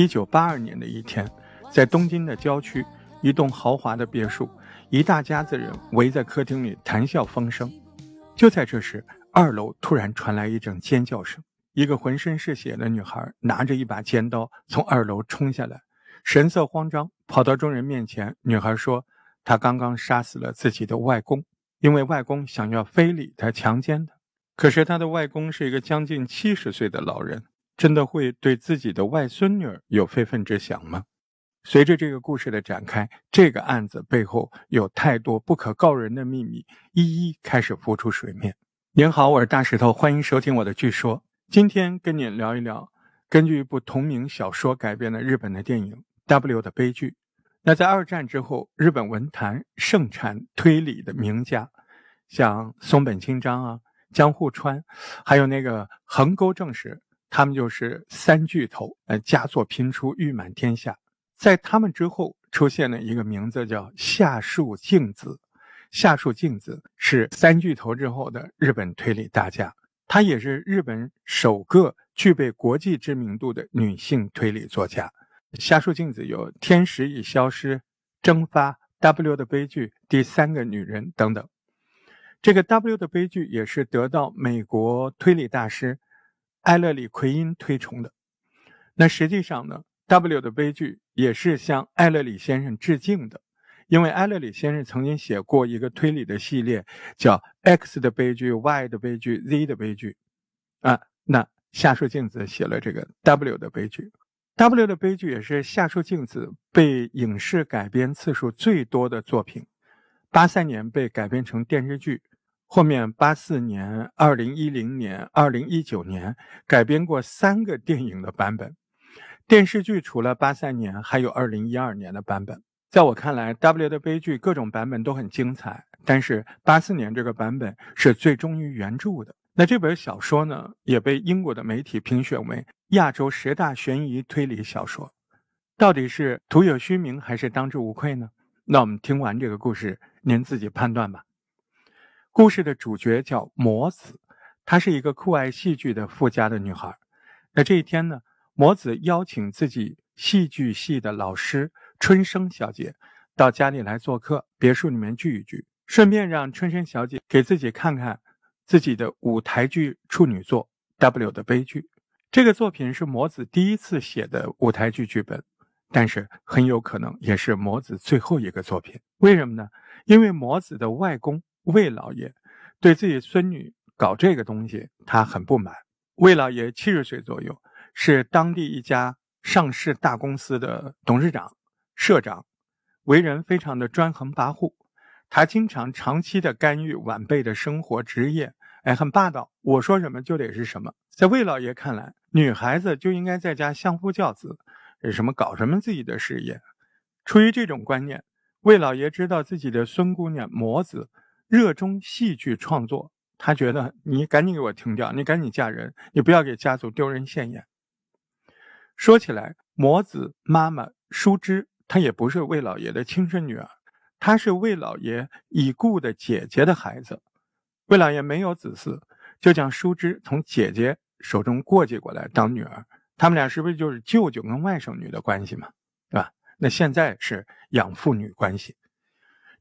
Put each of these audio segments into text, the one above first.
一九八二年的一天，在东京的郊区，一栋豪华的别墅，一大家子人围在客厅里谈笑风生。就在这时，二楼突然传来一阵尖叫声，一个浑身是血的女孩拿着一把尖刀从二楼冲下来，神色慌张，跑到众人面前。女孩说：“她刚刚杀死了自己的外公，因为外公想要非礼她、强奸她。可是她的外公是一个将近七十岁的老人。”真的会对自己的外孙女有非分之想吗？随着这个故事的展开，这个案子背后有太多不可告人的秘密，一一开始浮出水面。您好，我是大石头，欢迎收听我的剧说。今天跟您聊一聊，根据一部同名小说改编的日本的电影《W 的悲剧》。那在二战之后，日本文坛盛产推理的名家，像松本清张啊、江户川，还有那个横沟正史。他们就是三巨头，呃，佳作频出，誉满天下。在他们之后，出现了一个名字叫夏树静子。夏树静子是三巨头之后的日本推理大家，她也是日本首个具备国际知名度的女性推理作家。夏树静子有《天使已消失》《蒸发》《W 的悲剧》《第三个女人》等等。这个《W 的悲剧》也是得到美国推理大师。埃勒里奎因推崇的，那实际上呢，W 的悲剧也是向埃勒里先生致敬的，因为埃勒里先生曾经写过一个推理的系列，叫 X 的悲剧、Y 的悲剧、Z 的悲剧，啊，那夏树静子写了这个 W 的悲剧，W 的悲剧也是夏树静子被影视改编次数最多的作品，八三年被改编成电视剧。后面八四年、二零一零年、二零一九年改编过三个电影的版本，电视剧除了八三年，还有二零一二年的版本。在我看来，W 的悲剧各种版本都很精彩，但是八四年这个版本是最忠于原著的。那这本小说呢，也被英国的媒体评选为亚洲十大悬疑推理小说。到底是徒有虚名还是当之无愧呢？那我们听完这个故事，您自己判断吧。故事的主角叫魔子，她是一个酷爱戏剧的富家的女孩。那这一天呢，魔子邀请自己戏剧系的老师春生小姐到家里来做客，别墅里面聚一聚，顺便让春生小姐给自己看看自己的舞台剧处女作《W 的悲剧》。这个作品是魔子第一次写的舞台剧剧本，但是很有可能也是魔子最后一个作品。为什么呢？因为魔子的外公。魏老爷对自己孙女搞这个东西，他很不满。魏老爷七十岁左右，是当地一家上市大公司的董事长、社长，为人非常的专横跋扈。他经常长期的干预晚辈的生活、职业，哎，很霸道。我说什么就得是什么。在魏老爷看来，女孩子就应该在家相夫教子，什么搞什么自己的事业。出于这种观念，魏老爷知道自己的孙姑娘魔子。热衷戏剧创作，他觉得你赶紧给我停掉，你赶紧嫁人，你不要给家族丢人现眼。说起来，魔子妈妈淑芝，她也不是魏老爷的亲生女儿，她是魏老爷已故的姐姐的孩子。魏老爷没有子嗣，就将淑芝从姐姐手中过继过来当女儿。他们俩是不是就是舅舅跟外甥女的关系嘛？对吧？那现在是养父女关系。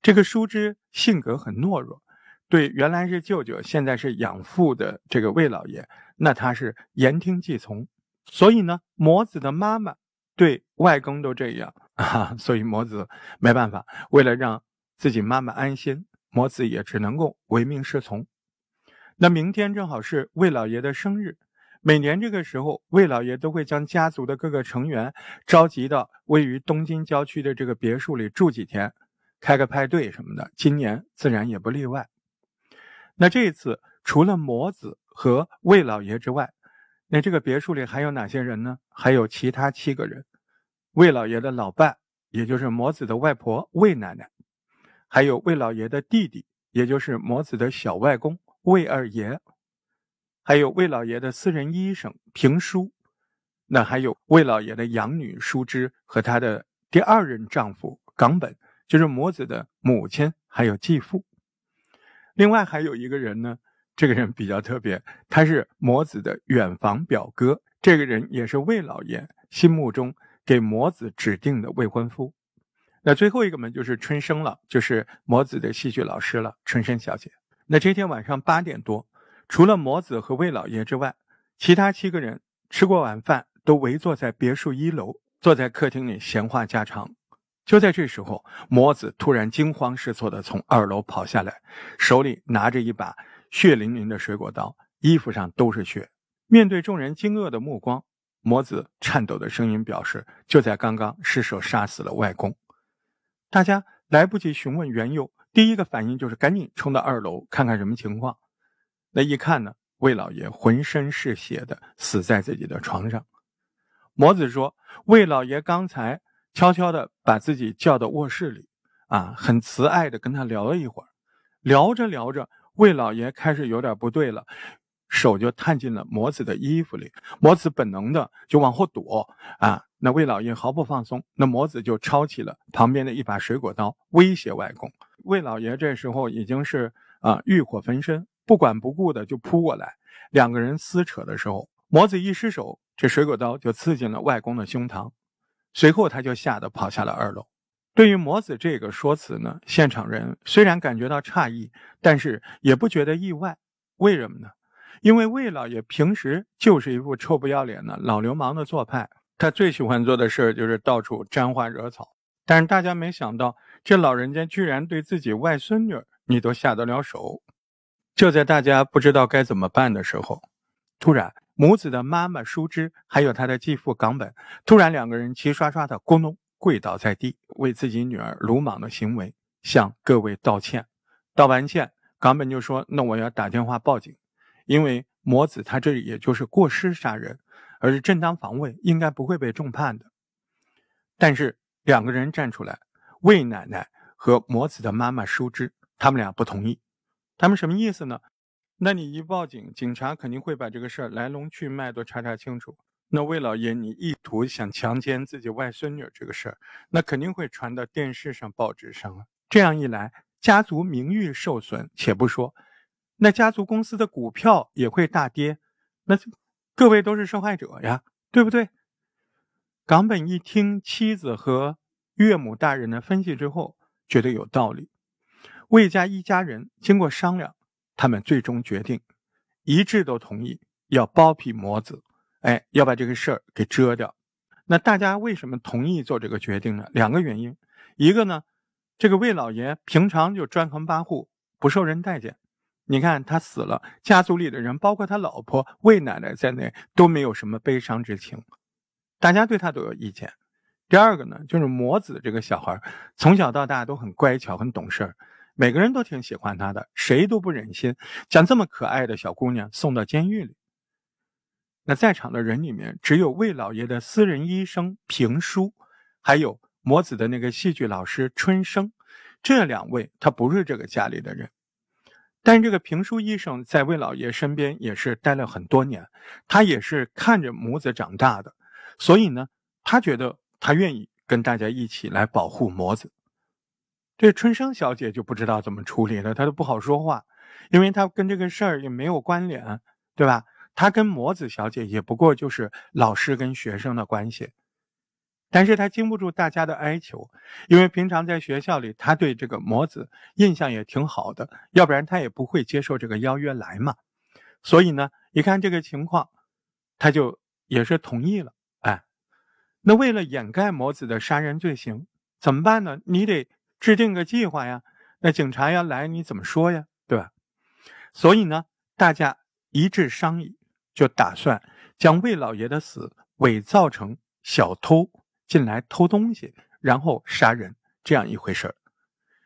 这个叔侄性格很懦弱，对原来是舅舅，现在是养父的这个魏老爷，那他是言听计从。所以呢，魔子的妈妈对外公都这样 啊，所以魔子没办法，为了让自己妈妈安心，魔子也只能够唯命是从。那明天正好是魏老爷的生日，每年这个时候，魏老爷都会将家族的各个成员召集到位于东京郊区的这个别墅里住几天。开个派对什么的，今年自然也不例外。那这一次除了魔子和魏老爷之外，那这个别墅里还有哪些人呢？还有其他七个人：魏老爷的老伴，也就是魔子的外婆魏奶奶；还有魏老爷的弟弟，也就是魔子的小外公魏二爷；还有魏老爷的私人医生平叔；那还有魏老爷的养女淑芝和他的第二任丈夫冈本。就是魔子的母亲，还有继父。另外还有一个人呢，这个人比较特别，他是魔子的远房表哥。这个人也是魏老爷心目中给魔子指定的未婚夫。那最后一个嘛，就是春生了，就是魔子的戏剧老师了，春生小姐。那这天晚上八点多，除了魔子和魏老爷之外，其他七个人吃过晚饭，都围坐在别墅一楼，坐在客厅里闲话家常。就在这时候，魔子突然惊慌失措地从二楼跑下来，手里拿着一把血淋淋的水果刀，衣服上都是血。面对众人惊愕的目光，魔子颤抖的声音表示：“就在刚刚，失手杀死了外公。”大家来不及询问缘由，第一个反应就是赶紧冲到二楼看看什么情况。那一看呢，魏老爷浑身是血的死在自己的床上。魔子说：“魏老爷刚才悄悄的把自己叫到卧室里，啊，很慈爱的跟他聊了一会儿。聊着聊着，魏老爷开始有点不对了，手就探进了魔子的衣服里。魔子本能的就往后躲，啊。”那魏老爷毫不放松，那魔子就抄起了旁边的一把水果刀，威胁外公。魏老爷这时候已经是啊欲火焚身，不管不顾的就扑过来。两个人撕扯的时候，魔子一失手，这水果刀就刺进了外公的胸膛。随后他就吓得跑下了二楼。对于魔子这个说辞呢，现场人虽然感觉到诧异，但是也不觉得意外。为什么呢？因为魏老爷平时就是一副臭不要脸的老流氓的做派。他最喜欢做的事儿就是到处沾花惹草，但是大家没想到，这老人家居然对自己外孙女你都下得了手。就在大家不知道该怎么办的时候，突然母子的妈妈淑芝还有他的继父冈本，突然两个人齐刷刷的咕咚跪倒在地，为自己女儿鲁莽的行为向各位道歉。道完歉，冈本就说：“那我要打电话报警，因为母子他这也就是过失杀人。”而是正当防卫，应该不会被重判的。但是两个人站出来，魏奶奶和魔子的妈妈淑芝，他们俩不同意。他们什么意思呢？那你一报警，警察肯定会把这个事儿来龙去脉都查查清楚。那魏老爷，你意图想强奸自己外孙女这个事儿，那肯定会传到电视上、报纸上啊。这样一来，家族名誉受损，且不说，那家族公司的股票也会大跌。那。各位都是受害者呀，对不对？冈本一听妻子和岳母大人的分析之后，觉得有道理。魏家一家人经过商量，他们最终决定一致都同意要包庇魔子，哎，要把这个事儿给遮掉。那大家为什么同意做这个决定呢？两个原因，一个呢，这个魏老爷平常就专横跋扈，不受人待见。你看他死了，家族里的人，包括他老婆魏奶奶在内，都没有什么悲伤之情，大家对他都有意见。第二个呢，就是魔子这个小孩，从小到大都很乖巧，很懂事儿每个人都挺喜欢他的，谁都不忍心将这么可爱的小姑娘送到监狱里。那在场的人里面，只有魏老爷的私人医生平叔，还有魔子的那个戏剧老师春生，这两位他不是这个家里的人。但这个评书医生在魏老爷身边也是待了很多年，他也是看着母子长大的，所以呢，他觉得他愿意跟大家一起来保护模子。这春生小姐就不知道怎么处理了，她都不好说话，因为她跟这个事儿也没有关联，对吧？她跟魔子小姐也不过就是老师跟学生的关系。但是她经不住大家的哀求，因为平常在学校里，她对这个魔子印象也挺好的，要不然她也不会接受这个邀约来嘛。所以呢，一看这个情况，他就也是同意了。哎，那为了掩盖魔子的杀人罪行，怎么办呢？你得制定个计划呀。那警察要来，你怎么说呀？对吧？所以呢，大家一致商议，就打算将魏老爷的死伪造成小偷。进来偷东西，然后杀人，这样一回事。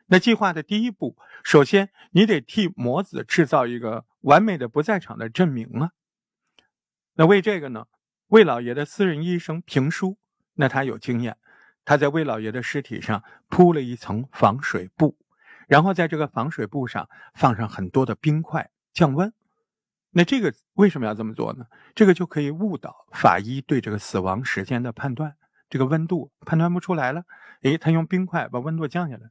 那计划的第一步，首先你得替魔子制造一个完美的不在场的证明啊。那为这个呢，魏老爷的私人医生评书，那他有经验，他在魏老爷的尸体上铺了一层防水布，然后在这个防水布上放上很多的冰块降温。那这个为什么要这么做呢？这个就可以误导法医对这个死亡时间的判断。这个温度判断不出来了，诶，他用冰块把温度降下来。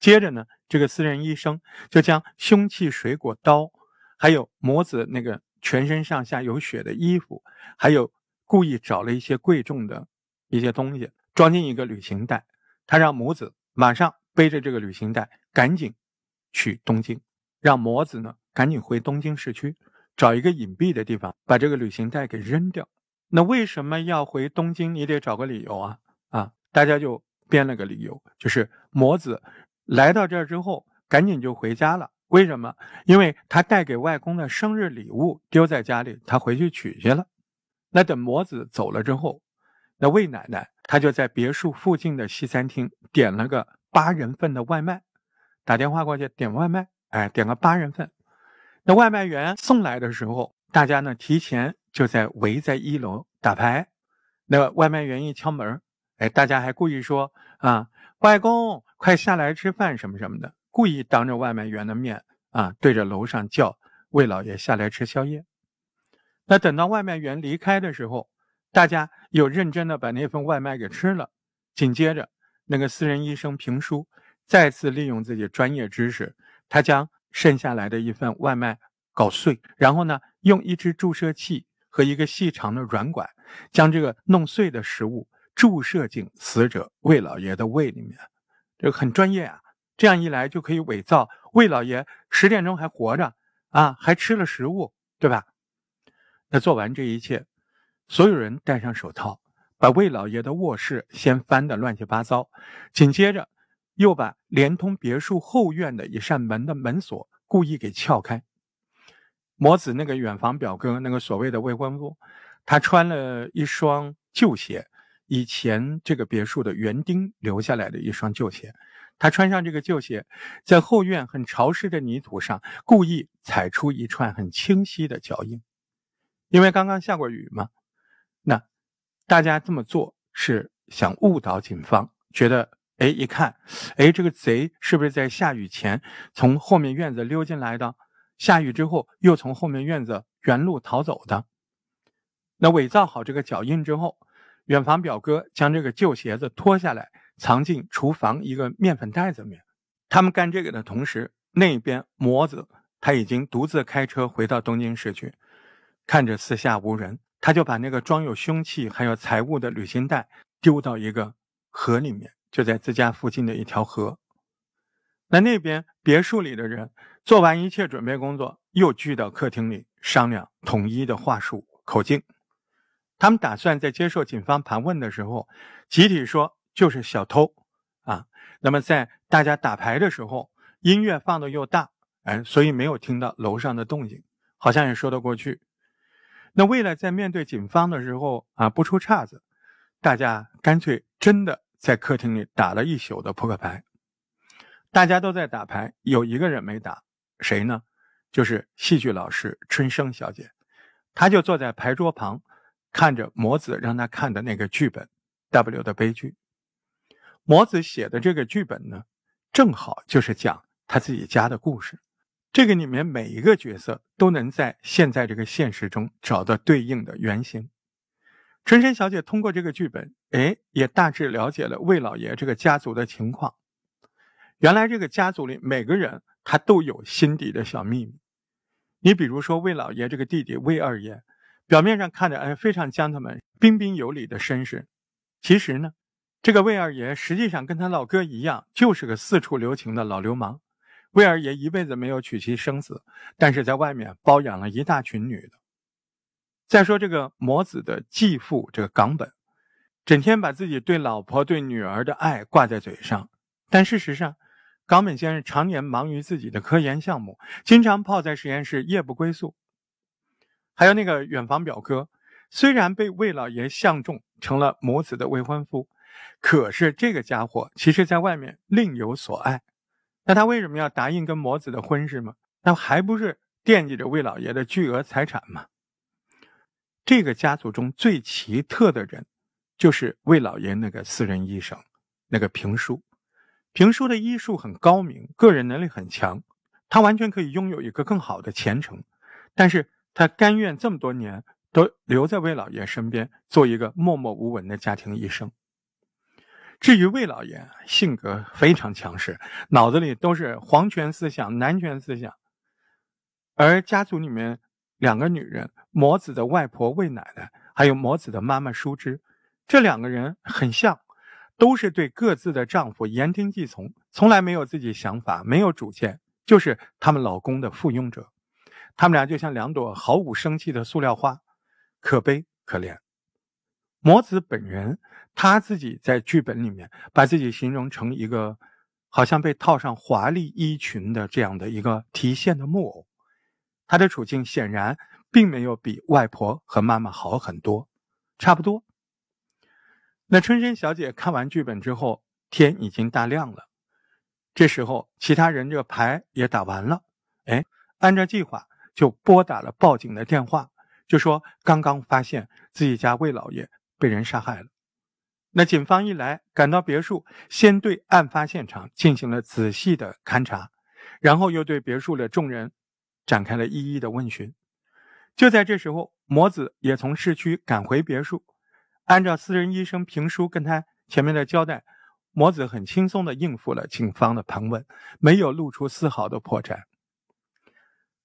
接着呢，这个私人医生就将凶器水果刀，还有模子那个全身上下有血的衣服，还有故意找了一些贵重的一些东西，装进一个旅行袋。他让母子马上背着这个旅行袋，赶紧去东京，让魔子呢赶紧回东京市区，找一个隐蔽的地方，把这个旅行袋给扔掉。那为什么要回东京？你得找个理由啊！啊，大家就编了个理由，就是魔子来到这儿之后，赶紧就回家了。为什么？因为他带给外公的生日礼物丢在家里，他回去取去了。那等魔子走了之后，那魏奶奶。他就在别墅附近的西餐厅点了个八人份的外卖，打电话过去点外卖，哎，点个八人份。那外卖员送来的时候，大家呢提前就在围在一楼打牌。那外卖员一敲门，哎，大家还故意说啊，外公快下来吃饭什么什么的，故意当着外卖员的面啊，对着楼上叫魏老爷下来吃宵夜。那等到外卖员离开的时候。大家又认真的把那份外卖给吃了，紧接着，那个私人医生评书再次利用自己专业知识，他将剩下来的一份外卖搞碎，然后呢，用一支注射器和一个细长的软管，将这个弄碎的食物注射进死者魏老爷的胃里面，这很专业啊。这样一来就可以伪造魏老爷十点钟还活着啊，还吃了食物，对吧？那做完这一切。所有人戴上手套，把魏老爷的卧室先翻得乱七八糟，紧接着又把连通别墅后院的一扇门的门锁故意给撬开。魔子那个远房表哥，那个所谓的未婚夫，他穿了一双旧鞋，以前这个别墅的园丁留下来的一双旧鞋。他穿上这个旧鞋，在后院很潮湿的泥土上故意踩出一串很清晰的脚印，因为刚刚下过雨嘛。大家这么做是想误导警方，觉得哎一看，哎这个贼是不是在下雨前从后面院子溜进来的？下雨之后又从后面院子原路逃走的？那伪造好这个脚印之后，远房表哥将这个旧鞋子脱下来，藏进厨房一个面粉袋子里面。他们干这个的同时，那边模子他已经独自开车回到东京市区，看着四下无人。他就把那个装有凶器还有财物的旅行袋丢到一个河里面，就在自家附近的一条河。那那边别墅里的人做完一切准备工作，又聚到客厅里商量统一的话术口径。他们打算在接受警方盘问的时候，集体说就是小偷啊。那么在大家打牌的时候，音乐放的又大，哎，所以没有听到楼上的动静，好像也说得过去。那为了在面对警方的时候啊不出岔子，大家干脆真的在客厅里打了一宿的扑克牌。大家都在打牌，有一个人没打，谁呢？就是戏剧老师春生小姐，她就坐在牌桌旁，看着魔子让她看的那个剧本《W 的悲剧》。魔子写的这个剧本呢，正好就是讲他自己家的故事。这个里面每一个角色都能在现在这个现实中找到对应的原型。春生小姐通过这个剧本，哎，也大致了解了魏老爷这个家族的情况。原来这个家族里每个人他都有心底的小秘密。你比如说魏老爷这个弟弟魏二爷，表面上看着哎非常 gentleman、彬彬有礼的绅士，其实呢，这个魏二爷实际上跟他老哥一样，就是个四处留情的老流氓。魏二爷一辈子没有娶妻生子，但是在外面包养了一大群女的。再说这个魔子的继父，这个冈本，整天把自己对老婆对女儿的爱挂在嘴上，但事实上，冈本先生常年忙于自己的科研项目，经常泡在实验室夜不归宿。还有那个远房表哥，虽然被魏老爷相中，成了魔子的未婚夫，可是这个家伙其实在外面另有所爱。那他为什么要答应跟魔子的婚事吗？那还不是惦记着魏老爷的巨额财产吗？这个家族中最奇特的人，就是魏老爷那个私人医生，那个评书。评书的医术很高明，个人能力很强，他完全可以拥有一个更好的前程，但是他甘愿这么多年都留在魏老爷身边，做一个默默无闻的家庭医生。至于魏老爷，性格非常强势，脑子里都是皇权思想、男权思想。而家族里面两个女人，魔子的外婆魏奶奶，还有魔子的妈妈淑芝，这两个人很像，都是对各自的丈夫言听计从，从来没有自己想法，没有主见，就是他们老公的附庸者。他们俩就像两朵毫无生气的塑料花，可悲可怜。魔子本人他自己在剧本里面把自己形容成一个好像被套上华丽衣裙的这样的一个提线的木偶，他的处境显然并没有比外婆和妈妈好很多，差不多。那春生小姐看完剧本之后，天已经大亮了。这时候，其他人这牌也打完了，哎，按照计划就拨打了报警的电话，就说刚刚发现自己家魏老爷。被人杀害了。那警方一来，赶到别墅，先对案发现场进行了仔细的勘查，然后又对别墅的众人展开了一一的问询。就在这时候，魔子也从市区赶回别墅，按照私人医生评书跟他前面的交代，魔子很轻松地应付了警方的盘问，没有露出丝毫的破绽。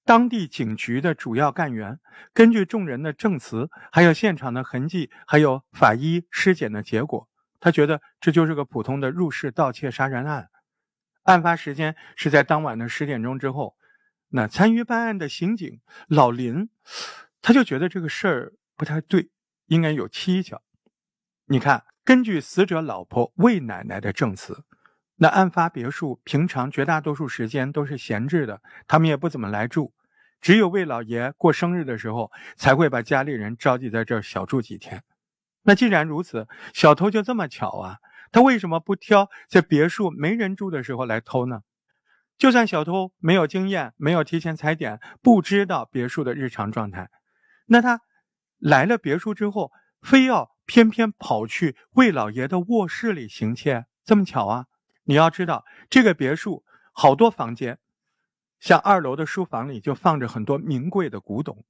当地警局的主要干员根据众人的证词，还有现场的痕迹，还有法医尸检的结果，他觉得这就是个普通的入室盗窃杀人案。案发时间是在当晚的十点钟之后。那参与办案的刑警老林，他就觉得这个事儿不太对，应该有蹊跷。你看，根据死者老婆魏奶奶的证词。那案发别墅平常绝大多数时间都是闲置的，他们也不怎么来住，只有魏老爷过生日的时候才会把家里人召集在这儿小住几天。那既然如此，小偷就这么巧啊？他为什么不挑在别墅没人住的时候来偷呢？就算小偷没有经验，没有提前踩点，不知道别墅的日常状态，那他来了别墅之后，非要偏偏跑去魏老爷的卧室里行窃，这么巧啊？你要知道，这个别墅好多房间，像二楼的书房里就放着很多名贵的古董，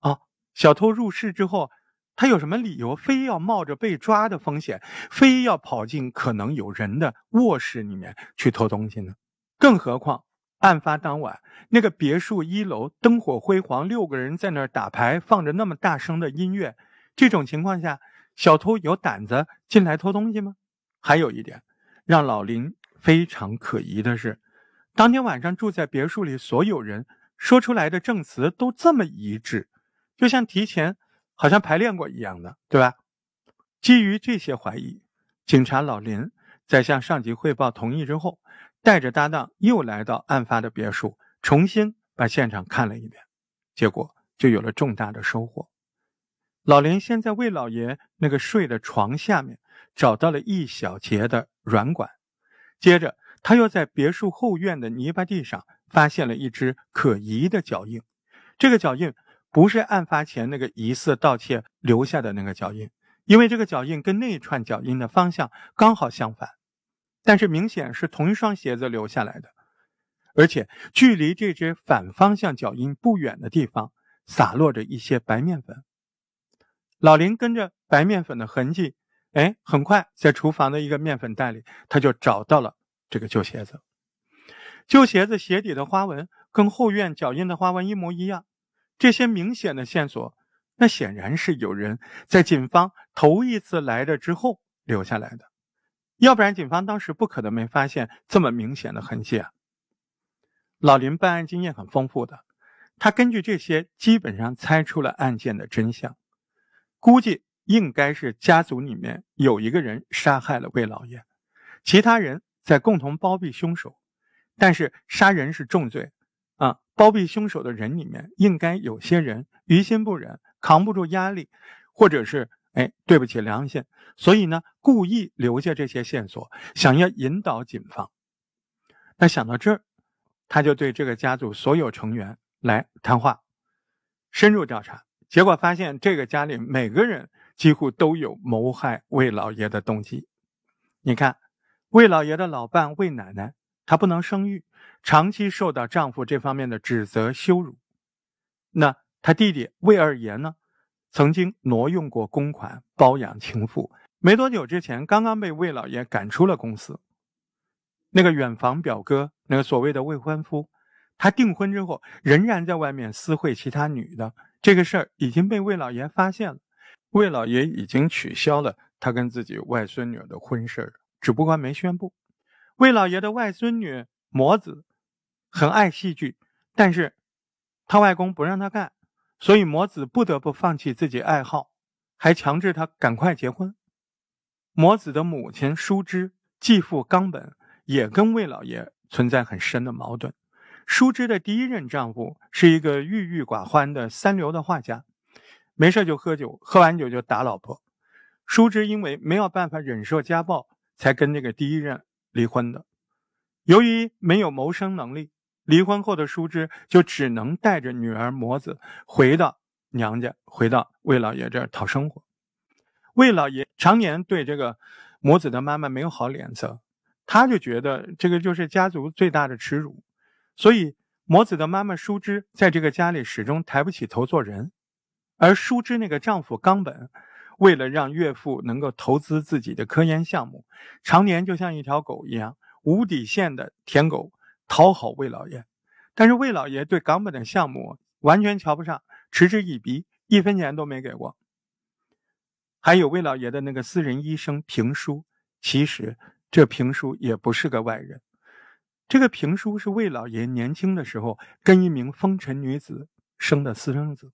啊，小偷入室之后，他有什么理由非要冒着被抓的风险，非要跑进可能有人的卧室里面去偷东西呢？更何况，案发当晚那个别墅一楼灯火辉煌，六个人在那儿打牌，放着那么大声的音乐，这种情况下，小偷有胆子进来偷东西吗？还有一点，让老林。非常可疑的是，当天晚上住在别墅里所有人说出来的证词都这么一致，就像提前好像排练过一样的，对吧？基于这些怀疑，警察老林在向上级汇报同意之后，带着搭档又来到案发的别墅，重新把现场看了一遍，结果就有了重大的收获。老林先在魏老爷那个睡的床下面找到了一小节的软管。接着，他又在别墅后院的泥巴地上发现了一只可疑的脚印。这个脚印不是案发前那个疑似盗窃留下的那个脚印，因为这个脚印跟那串脚印的方向刚好相反。但是明显是同一双鞋子留下来的，而且距离这只反方向脚印不远的地方洒落着一些白面粉。老林跟着白面粉的痕迹。哎，很快在厨房的一个面粉袋里，他就找到了这个旧鞋子。旧鞋子鞋底的花纹跟后院脚印的花纹一模一样，这些明显的线索，那显然是有人在警方头一次来的之后留下来的，要不然警方当时不可能没发现这么明显的痕迹啊。老林办案经验很丰富的，他根据这些基本上猜出了案件的真相，估计。应该是家族里面有一个人杀害了魏老爷，其他人在共同包庇凶手。但是杀人是重罪，啊，包庇凶手的人里面应该有些人于心不忍，扛不住压力，或者是哎对不起良心，所以呢故意留下这些线索，想要引导警方。那想到这儿，他就对这个家族所有成员来谈话，深入调查，结果发现这个家里每个人。几乎都有谋害魏老爷的动机。你看，魏老爷的老伴魏奶奶，她不能生育，长期受到丈夫这方面的指责羞辱。那他弟弟魏二爷呢，曾经挪用过公款包养情妇，没多久之前刚刚被魏老爷赶出了公司。那个远房表哥，那个所谓的未婚夫，他订婚之后仍然在外面私会其他女的，这个事儿已经被魏老爷发现了。魏老爷已经取消了他跟自己外孙女的婚事只不过没宣布。魏老爷的外孙女魔子很爱戏剧，但是他外公不让他干，所以魔子不得不放弃自己爱好，还强制他赶快结婚。魔子的母亲淑芝、继父冈本也跟魏老爷存在很深的矛盾。淑芝的第一任丈夫是一个郁郁寡欢的三流的画家，没事就喝酒，喝完酒就打老婆。淑芝因为没有办法忍受家暴，才跟那个第一任。离婚的，由于没有谋生能力，离婚后的淑芝就只能带着女儿魔子回到娘家，回到魏老爷这儿讨生活。魏老爷常年对这个魔子的妈妈没有好脸色，他就觉得这个就是家族最大的耻辱，所以魔子的妈妈淑芝在这个家里始终抬不起头做人，而淑芝那个丈夫冈本。为了让岳父能够投资自己的科研项目，常年就像一条狗一样无底线的舔狗讨好魏老爷。但是魏老爷对冈本的项目完全瞧不上，嗤之以鼻，一分钱都没给过。还有魏老爷的那个私人医生平叔，其实这平叔也不是个外人。这个平叔是魏老爷年轻的时候跟一名风尘女子生的私生子。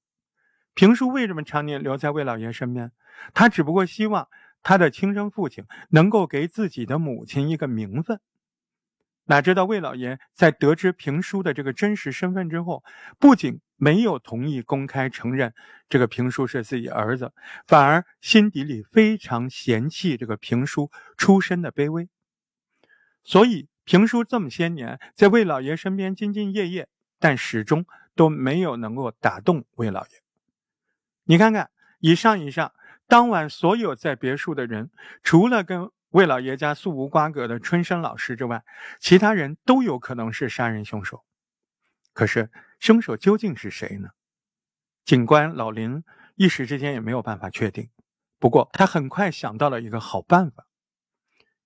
平叔为什么常年留在魏老爷身边？他只不过希望他的亲生父亲能够给自己的母亲一个名分。哪知道魏老爷在得知平叔的这个真实身份之后，不仅没有同意公开承认这个平叔是自己儿子，反而心底里非常嫌弃这个平叔出身的卑微。所以平叔这么些年在魏老爷身边兢兢业业，但始终都没有能够打动魏老爷。你看看，以上以上，当晚所有在别墅的人，除了跟魏老爷家素无瓜葛的春生老师之外，其他人都有可能是杀人凶手。可是凶手究竟是谁呢？警官老林一时之间也没有办法确定。不过他很快想到了一个好办法。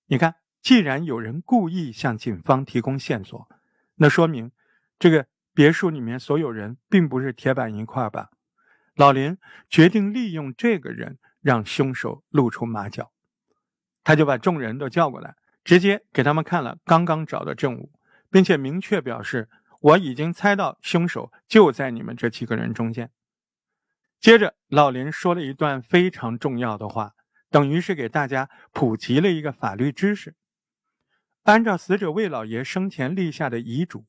你看，既然有人故意向警方提供线索，那说明这个别墅里面所有人并不是铁板一块吧？老林决定利用这个人，让凶手露出马脚。他就把众人都叫过来，直接给他们看了刚刚找的证物，并且明确表示：“我已经猜到凶手就在你们这几个人中间。”接着，老林说了一段非常重要的话，等于是给大家普及了一个法律知识。按照死者魏老爷生前立下的遗嘱，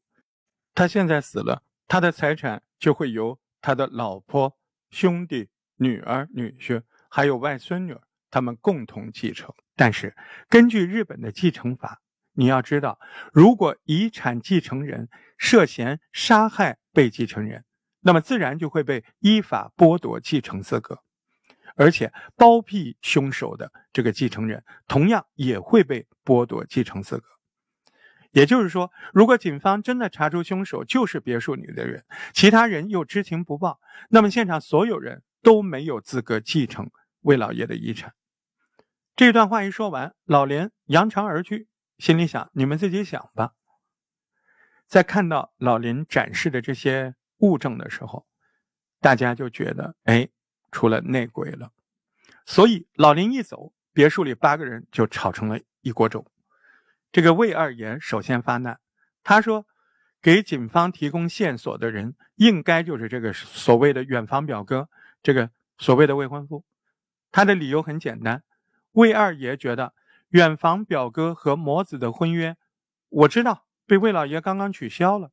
他现在死了，他的财产就会由他的老婆。兄弟、女儿、女婿，还有外孙女，他们共同继承。但是，根据日本的继承法，你要知道，如果遗产继承人涉嫌杀害被继承人，那么自然就会被依法剥夺继承资格，而且包庇凶手的这个继承人，同样也会被剥夺继承资格。也就是说，如果警方真的查出凶手就是别墅里的人，其他人又知情不报，那么现场所有人都没有资格继承魏老爷的遗产。这段话一说完，老连扬长而去，心里想：你们自己想吧。在看到老林展示的这些物证的时候，大家就觉得，哎，出了内鬼了。所以老林一走，别墅里八个人就吵成了一锅粥。这个魏二爷首先发难，他说：“给警方提供线索的人，应该就是这个所谓的远房表哥，这个所谓的未婚夫。”他的理由很简单，魏二爷觉得远房表哥和魔子的婚约，我知道被魏老爷刚刚取消了，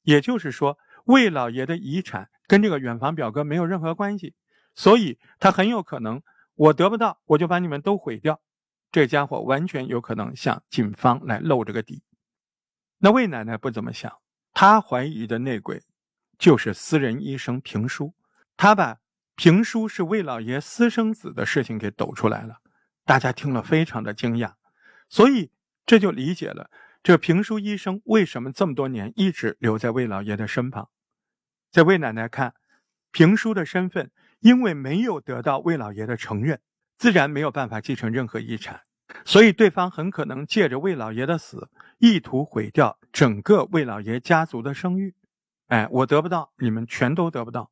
也就是说，魏老爷的遗产跟这个远房表哥没有任何关系，所以他很有可能，我得不到，我就把你们都毁掉。这家伙完全有可能向警方来露这个底。那魏奶奶不怎么想，她怀疑的内鬼就是私人医生平叔。他把平叔是魏老爷私生子的事情给抖出来了，大家听了非常的惊讶，所以这就理解了这平叔医生为什么这么多年一直留在魏老爷的身旁。在魏奶奶看，平叔的身份因为没有得到魏老爷的承认。自然没有办法继承任何遗产，所以对方很可能借着魏老爷的死，意图毁掉整个魏老爷家族的声誉。哎，我得不到，你们全都得不到。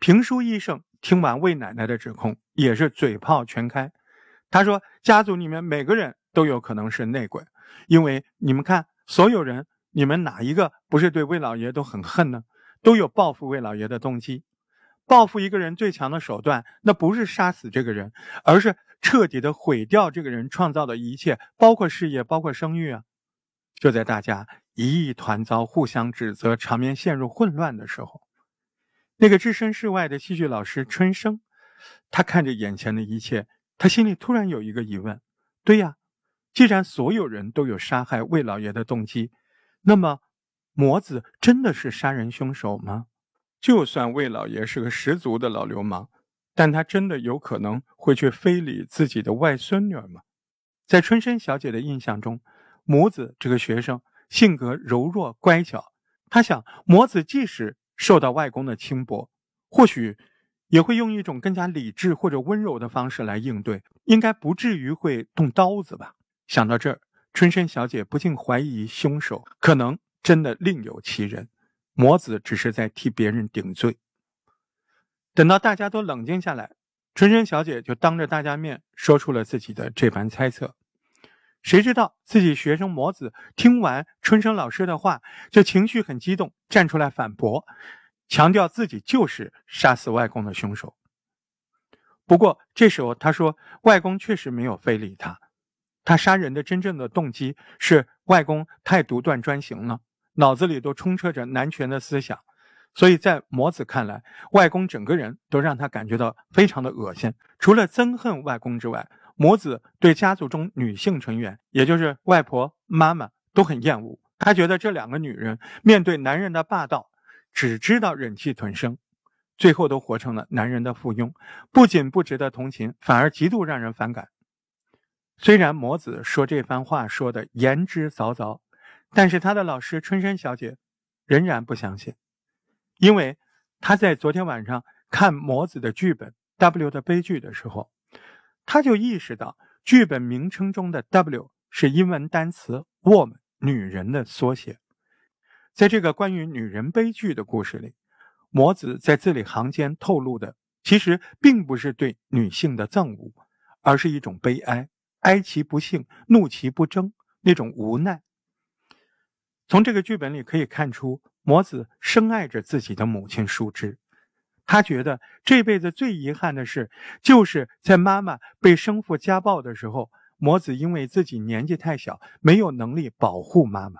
评书医生听完魏奶奶的指控，也是嘴炮全开。他说：“家族里面每个人都有可能是内鬼，因为你们看，所有人，你们哪一个不是对魏老爷都很恨呢？都有报复魏老爷的动机。报复一个人最强的手段，那不是杀死这个人，而是彻底的毁掉这个人创造的一切，包括事业，包括声誉啊！”就在大家一意团糟、互相指责、场面陷入混乱的时候。那个置身事外的戏剧老师春生，他看着眼前的一切，他心里突然有一个疑问：对呀，既然所有人都有杀害魏老爷的动机，那么魔子真的是杀人凶手吗？就算魏老爷是个十足的老流氓，但他真的有可能会去非礼自己的外孙女吗？在春生小姐的印象中，母子这个学生性格柔弱乖巧，他想母子即使。受到外公的轻薄，或许也会用一种更加理智或者温柔的方式来应对，应该不至于会动刀子吧。想到这儿，春生小姐不禁怀疑凶手可能真的另有其人，魔子只是在替别人顶罪。等到大家都冷静下来，春生小姐就当着大家面说出了自己的这番猜测。谁知道自己学生魔子听完春生老师的话，就情绪很激动，站出来反驳，强调自己就是杀死外公的凶手。不过这时候他说，外公确实没有非礼他，他杀人的真正的动机是外公太独断专行了，脑子里都充斥着男权的思想，所以在魔子看来，外公整个人都让他感觉到非常的恶心，除了憎恨外公之外。魔子对家族中女性成员，也就是外婆、妈妈都很厌恶。他觉得这两个女人面对男人的霸道，只知道忍气吞声，最后都活成了男人的附庸，不仅不值得同情，反而极度让人反感。虽然魔子说这番话说的言之凿凿，但是他的老师春山小姐仍然不相信，因为他在昨天晚上看魔子的剧本《W 的悲剧》的时候。他就意识到，剧本名称中的 W 是英文单词 “woman” 女人的缩写。在这个关于女人悲剧的故事里，魔子在字里行间透露的，其实并不是对女性的憎恶，而是一种悲哀，哀其不幸，怒其不争，那种无奈。从这个剧本里可以看出，魔子深爱着自己的母亲树枝。他觉得这辈子最遗憾的事，就是在妈妈被生父家暴的时候，魔子因为自己年纪太小，没有能力保护妈妈，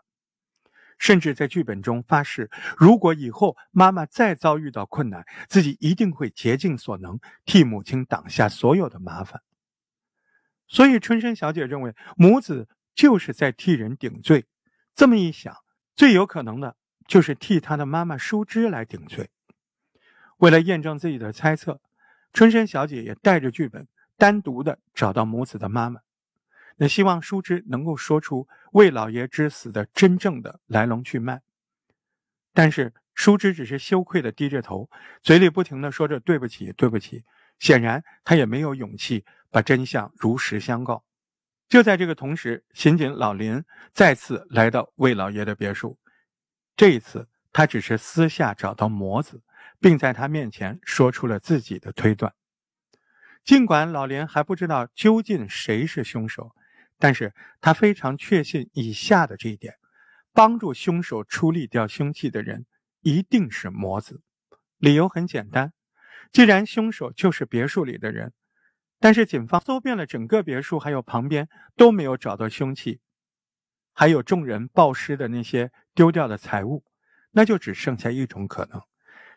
甚至在剧本中发誓，如果以后妈妈再遭遇到困难，自己一定会竭尽所能替母亲挡下所有的麻烦。所以，春生小姐认为母子就是在替人顶罪。这么一想，最有可能的就是替他的妈妈淑芝来顶罪。为了验证自己的猜测，春生小姐也带着剧本单独的找到母子的妈妈，那希望淑芝能够说出魏老爷之死的真正的来龙去脉。但是淑芝只是羞愧的低着头，嘴里不停的说着对不起，对不起。显然她也没有勇气把真相如实相告。就在这个同时，刑警老林再次来到魏老爷的别墅，这一次他只是私下找到魔子。并在他面前说出了自己的推断。尽管老林还不知道究竟谁是凶手，但是他非常确信以下的这一点：帮助凶手处理掉凶器的人一定是魔子。理由很简单，既然凶手就是别墅里的人，但是警方搜遍了整个别墅，还有旁边都没有找到凶器，还有众人暴尸的那些丢掉的财物，那就只剩下一种可能。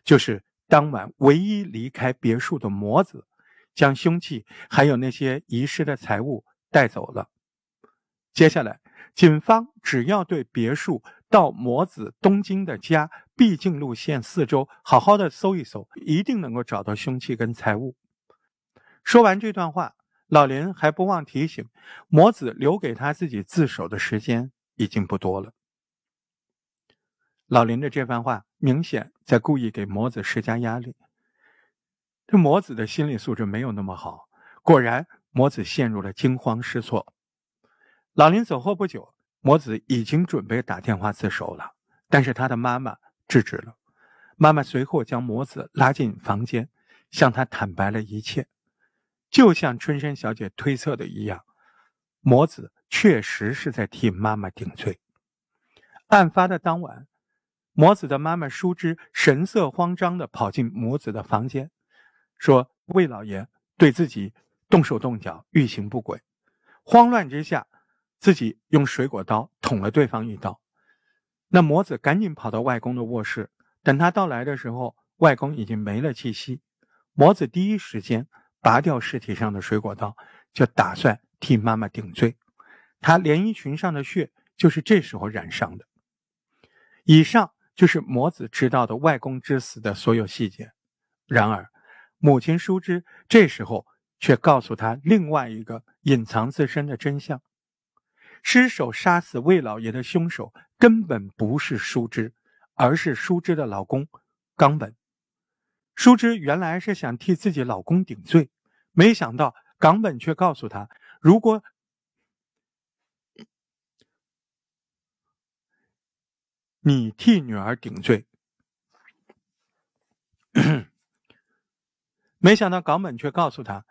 就是当晚唯一离开别墅的魔子，将凶器还有那些遗失的财物带走了。接下来，警方只要对别墅到魔子东京的家必经路线四周好好的搜一搜，一定能够找到凶器跟财物。说完这段话，老林还不忘提醒魔子，留给他自己自首的时间已经不多了。老林的这番话明显在故意给魔子施加压力。这魔子的心理素质没有那么好，果然魔子陷入了惊慌失措。老林走后不久，魔子已经准备打电话自首了，但是他的妈妈制止了。妈妈随后将魔子拉进房间，向他坦白了一切，就像春山小姐推测的一样，魔子确实是在替妈妈顶罪。案发的当晚，魔子的妈妈淑芝神色慌张地跑进魔子的房间，说：“魏老爷对自己动手动脚，欲行不轨。”慌乱之下，自己用水果刀捅了对方一刀。那魔子赶紧跑到外公的卧室，等他到来的时候，外公已经没了气息。魔子第一时间拔掉尸体上的水果刀，就打算替妈妈顶罪。他连衣裙上的血就是这时候染上的。以上就是魔子知道的外公之死的所有细节。然而，母亲淑芝这时候。却告诉他另外一个隐藏自身的真相：失手杀死魏老爷的凶手根本不是舒芝，而是舒芝的老公冈本。舒芝原来是想替自己老公顶罪，没想到冈本却告诉他：“如果你替女儿顶罪。”没想到冈本却告诉他。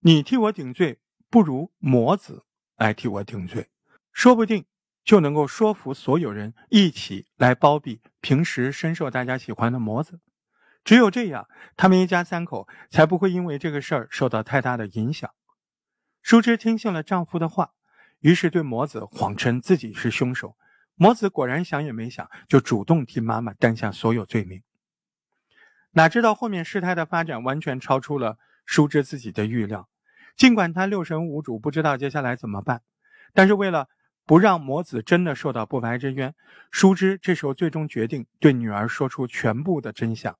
你替我顶罪，不如魔子来替我顶罪，说不定就能够说服所有人一起来包庇平时深受大家喜欢的魔子。只有这样，他们一家三口才不会因为这个事儿受到太大的影响。淑芝听信了丈夫的话，于是对魔子谎称自己是凶手。魔子果然想也没想，就主动替妈妈担下所有罪名。哪知道后面事态的发展完全超出了淑芝自己的预料。尽管他六神无主，不知道接下来怎么办，但是为了不让魔子真的受到不白之冤，淑芝这时候最终决定对女儿说出全部的真相。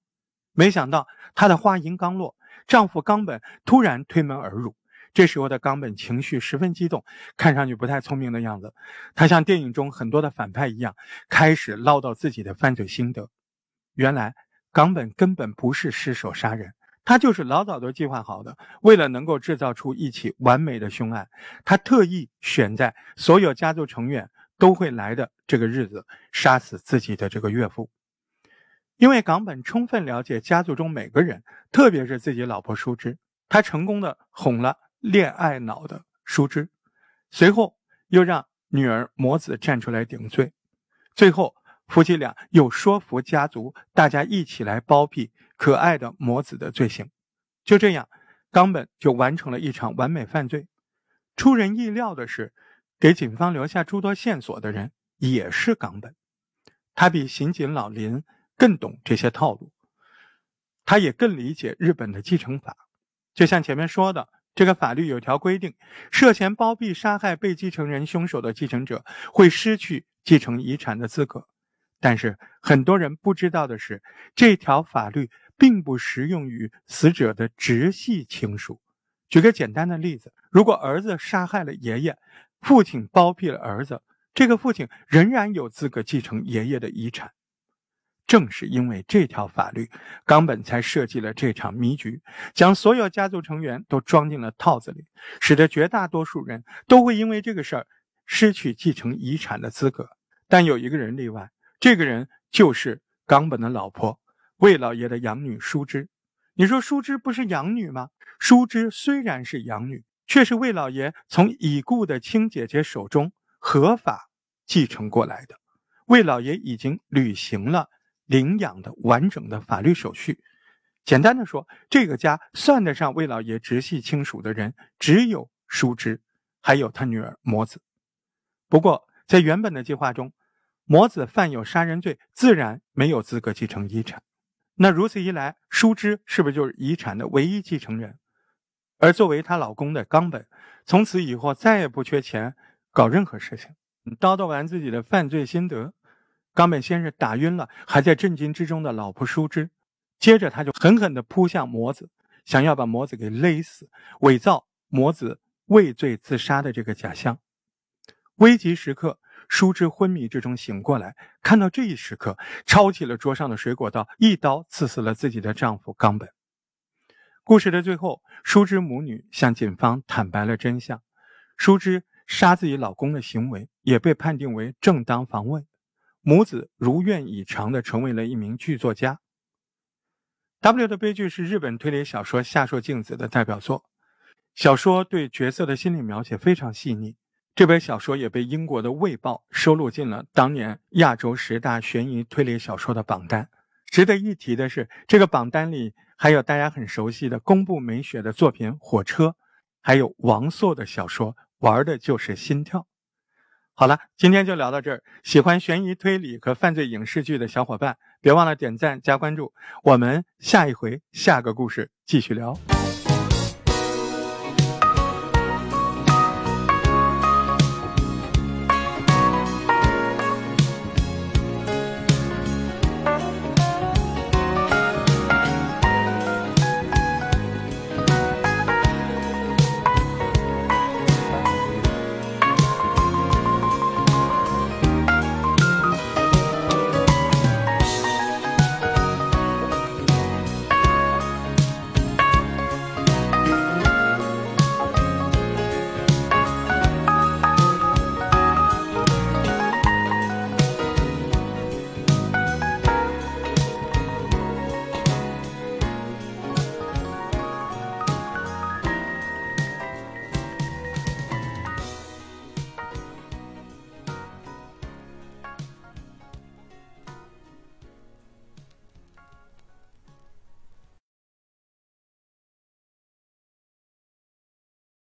没想到她的话音刚落，丈夫冈本突然推门而入。这时候的冈本情绪十分激动，看上去不太聪明的样子。他像电影中很多的反派一样，开始唠叨自己的犯罪心得。原来冈本根本不是失手杀人。他就是老早都计划好的，为了能够制造出一起完美的凶案，他特意选在所有家族成员都会来的这个日子杀死自己的这个岳父。因为冈本充分了解家族中每个人，特别是自己老婆淑芝，他成功的哄了恋爱脑的淑芝，随后又让女儿魔子站出来顶罪，最后。夫妻俩又说服家族，大家一起来包庇可爱的魔子的罪行。就这样，冈本就完成了一场完美犯罪。出人意料的是，给警方留下诸多线索的人也是冈本。他比刑警老林更懂这些套路，他也更理解日本的继承法。就像前面说的，这个法律有条规定，涉嫌包庇杀害被继承人凶手的继承者会失去继承遗产的资格。但是很多人不知道的是，这条法律并不适用于死者的直系亲属。举个简单的例子，如果儿子杀害了爷爷，父亲包庇了儿子，这个父亲仍然有资格继承爷爷的遗产。正是因为这条法律，冈本才设计了这场迷局，将所有家族成员都装进了套子里，使得绝大多数人都会因为这个事儿失去继承遗产的资格。但有一个人例外。这个人就是冈本的老婆，魏老爷的养女淑芝。你说淑芝不是养女吗？淑芝虽然是养女，却是魏老爷从已故的亲姐姐手中合法继承过来的。魏老爷已经履行了领养的完整的法律手续。简单的说，这个家算得上魏老爷直系亲属的人只有叔侄，还有他女儿魔子。不过，在原本的计划中。魔子犯有杀人罪，自然没有资格继承遗产。那如此一来，叔侄是不是就是遗产的唯一继承人？而作为她老公的冈本，从此以后再也不缺钱搞任何事情。叨叨完自己的犯罪心得，冈本先是打晕了还在震惊之中的老婆淑芝，接着他就狠狠地扑向魔子，想要把魔子给勒死，伪造魔子畏罪自杀的这个假象。危急时刻。淑芝昏迷之中醒过来，看到这一时刻，抄起了桌上的水果刀，一刀刺死了自己的丈夫冈本。故事的最后，淑芝母女向警方坦白了真相，淑芝杀自己老公的行为也被判定为正当防卫，母子如愿以偿的成为了一名剧作家。W 的悲剧是日本推理小说下说镜子的代表作，小说对角色的心理描写非常细腻。这本小说也被英国的《卫报》收录进了当年亚洲十大悬疑推理小说的榜单。值得一提的是，这个榜单里还有大家很熟悉的宫部美雪的作品《火车》，还有王朔的小说《玩的就是心跳》。好了，今天就聊到这儿。喜欢悬疑推理和犯罪影视剧的小伙伴，别忘了点赞加关注。我们下一回下个故事继续聊。